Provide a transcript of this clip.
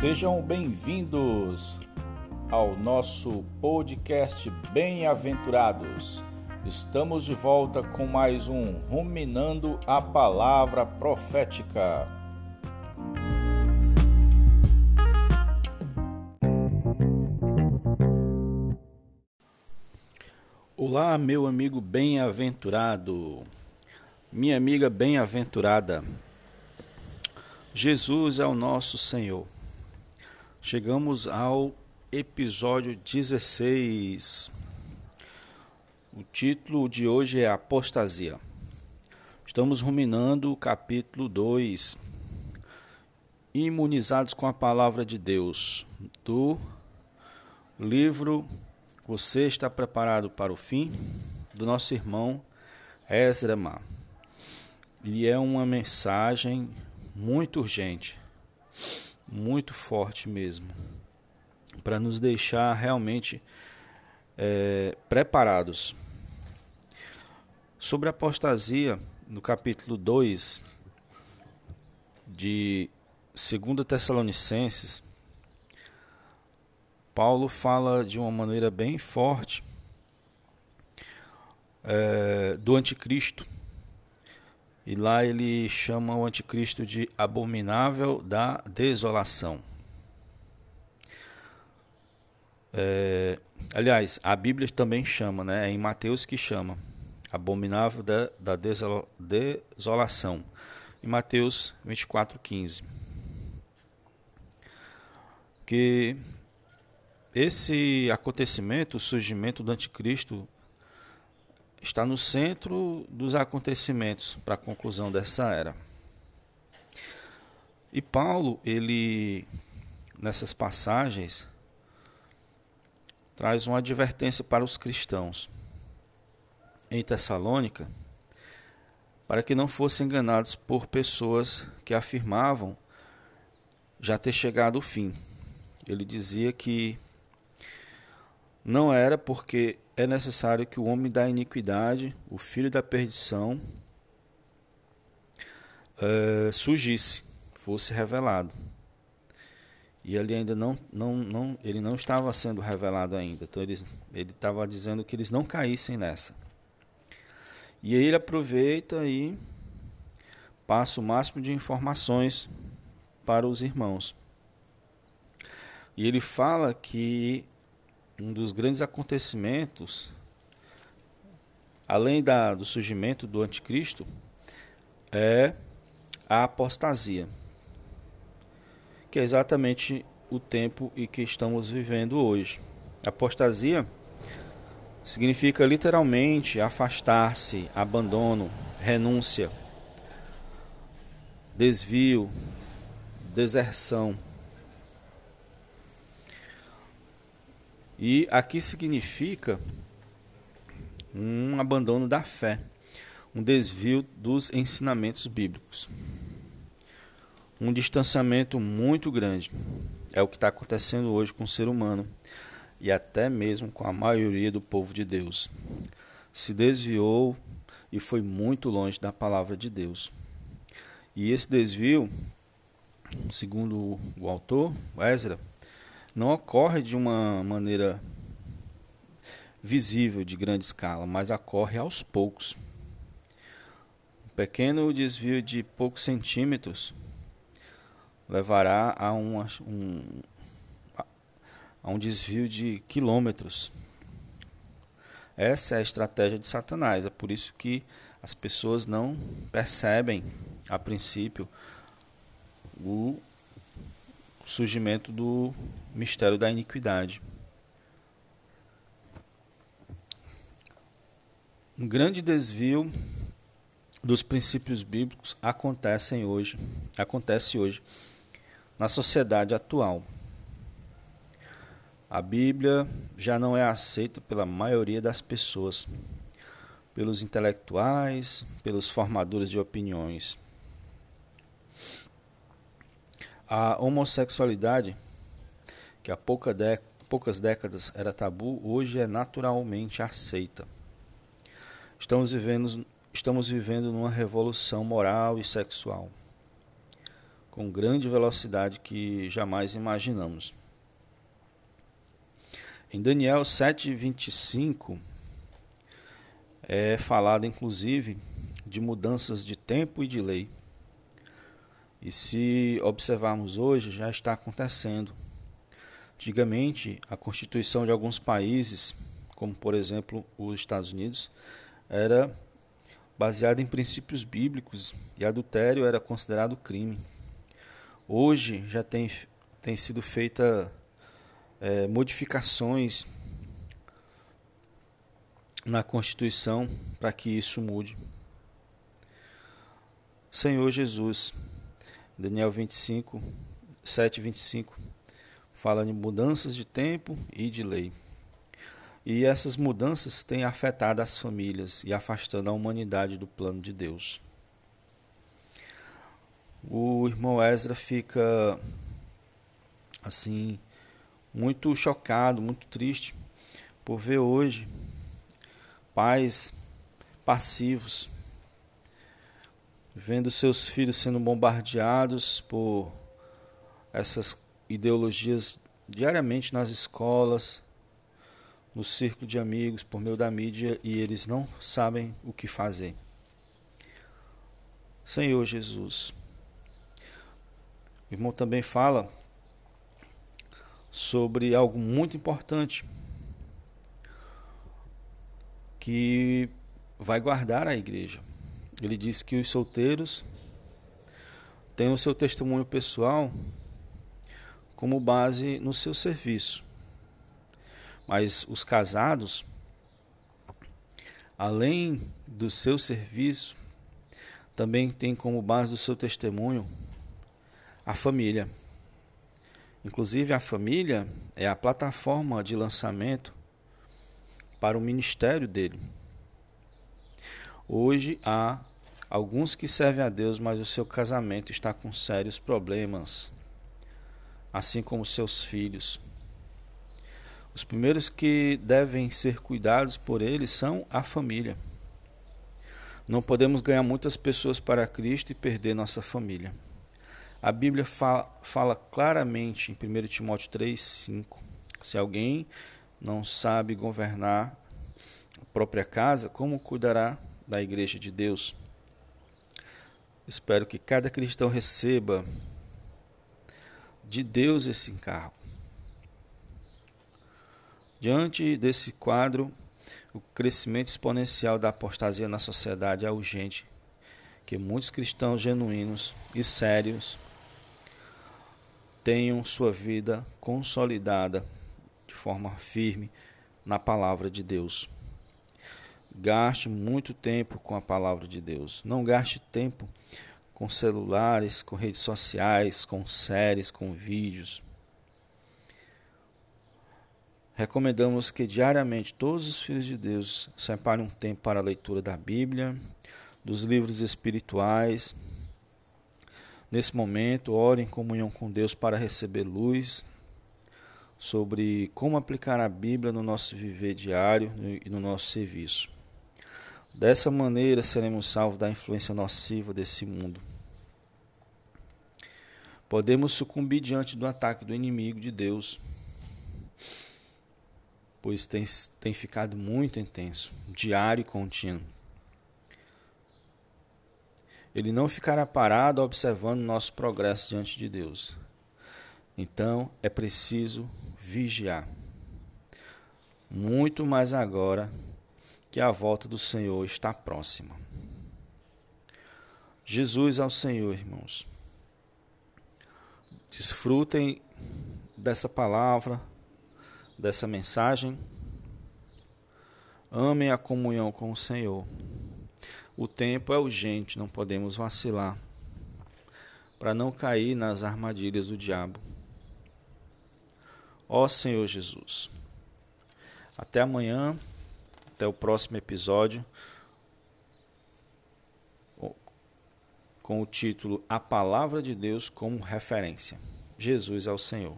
Sejam bem-vindos ao nosso podcast Bem-aventurados. Estamos de volta com mais um Ruminando a Palavra Profética. Olá, meu amigo bem-aventurado, minha amiga bem-aventurada. Jesus é o nosso Senhor. Chegamos ao episódio 16. O título de hoje é Apostasia. Estamos ruminando o capítulo 2. Imunizados com a palavra de Deus, do livro Você está preparado para o fim? do nosso irmão Ezra Mar. E é uma mensagem muito urgente muito forte mesmo, para nos deixar realmente é, preparados. Sobre a apostasia, no capítulo 2 de 2 Tessalonicenses, Paulo fala de uma maneira bem forte é, do anticristo e lá ele chama o anticristo de abominável da desolação. É, aliás, a Bíblia também chama, né? É em Mateus que chama abominável da, da desolação. Em Mateus 24, 15. Que esse acontecimento, o surgimento do anticristo, está no centro dos acontecimentos para a conclusão dessa era. E Paulo, ele nessas passagens traz uma advertência para os cristãos em Tessalônica, para que não fossem enganados por pessoas que afirmavam já ter chegado o fim. Ele dizia que não era porque é necessário que o homem da iniquidade, o filho da perdição, uh, surgisse, fosse revelado. E ele ainda não, não, não, ele não estava sendo revelado ainda. Então ele, ele estava dizendo que eles não caíssem nessa. E aí ele aproveita e passa o máximo de informações para os irmãos. E ele fala que um dos grandes acontecimentos, além da, do surgimento do anticristo, é a apostasia, que é exatamente o tempo em que estamos vivendo hoje. Apostasia significa literalmente afastar-se, abandono, renúncia, desvio, deserção. E aqui significa um abandono da fé, um desvio dos ensinamentos bíblicos. Um distanciamento muito grande. É o que está acontecendo hoje com o ser humano e até mesmo com a maioria do povo de Deus. Se desviou e foi muito longe da palavra de Deus. E esse desvio, segundo o autor, Ezra, não ocorre de uma maneira visível de grande escala, mas ocorre aos poucos. Um pequeno desvio de poucos centímetros levará a um, um, a um desvio de quilômetros. Essa é a estratégia de Satanás. É por isso que as pessoas não percebem, a princípio, o surgimento do mistério da iniquidade. Um grande desvio dos princípios bíblicos acontecem hoje, acontece hoje na sociedade atual. A Bíblia já não é aceita pela maioria das pessoas, pelos intelectuais, pelos formadores de opiniões. A homossexualidade, que há pouca poucas décadas era tabu, hoje é naturalmente aceita. Estamos vivendo, estamos vivendo numa revolução moral e sexual. com grande velocidade que jamais imaginamos. Em Daniel 7:25 é falado inclusive de mudanças de tempo e de lei. E se observarmos hoje, já está acontecendo. Antigamente, a constituição de alguns países, como por exemplo os Estados Unidos, era baseada em princípios bíblicos e adultério era considerado crime. Hoje já tem, tem sido feita é, modificações na Constituição para que isso mude. Senhor Jesus, Daniel 25, 7, 25, fala de mudanças de tempo e de lei. E essas mudanças têm afetado as famílias e afastando a humanidade do plano de Deus. O irmão Ezra fica assim muito chocado, muito triste por ver hoje pais passivos vendo seus filhos sendo bombardeados por essas ideologias diariamente nas escolas, no círculo de amigos, por meio da mídia e eles não sabem o que fazer. Senhor Jesus. O irmão também fala sobre algo muito importante que vai guardar a igreja. Ele diz que os solteiros têm o seu testemunho pessoal como base no seu serviço. Mas os casados, além do seu serviço, também têm como base do seu testemunho a família. Inclusive, a família é a plataforma de lançamento para o ministério dele. Hoje há alguns que servem a Deus, mas o seu casamento está com sérios problemas, assim como seus filhos. Os primeiros que devem ser cuidados por eles são a família. Não podemos ganhar muitas pessoas para Cristo e perder nossa família. A Bíblia fala, fala claramente em 1 Timóteo 3, 5. Se alguém não sabe governar a própria casa, como cuidará da igreja de Deus? Espero que cada cristão receba de Deus esse encargo. Diante desse quadro, o crescimento exponencial da apostasia na sociedade é urgente que muitos cristãos genuínos e sérios tenham sua vida consolidada de forma firme na palavra de Deus. Gaste muito tempo com a palavra de Deus. Não gaste tempo com celulares, com redes sociais, com séries, com vídeos. Recomendamos que diariamente todos os filhos de Deus separem um tempo para a leitura da Bíblia, dos livros espirituais, Nesse momento, ore em comunhão com Deus para receber luz sobre como aplicar a Bíblia no nosso viver diário e no nosso serviço. Dessa maneira, seremos salvos da influência nociva desse mundo. Podemos sucumbir diante do ataque do inimigo de Deus, pois tem, tem ficado muito intenso, diário e contínuo. Ele não ficará parado observando nosso progresso diante de Deus. Então é preciso vigiar. Muito mais agora que a volta do Senhor está próxima. Jesus ao Senhor, irmãos. Desfrutem dessa palavra, dessa mensagem. Amem a comunhão com o Senhor. O tempo é urgente, não podemos vacilar para não cair nas armadilhas do diabo. Ó Senhor Jesus, até amanhã, até o próximo episódio, com o título A Palavra de Deus como referência. Jesus é o Senhor.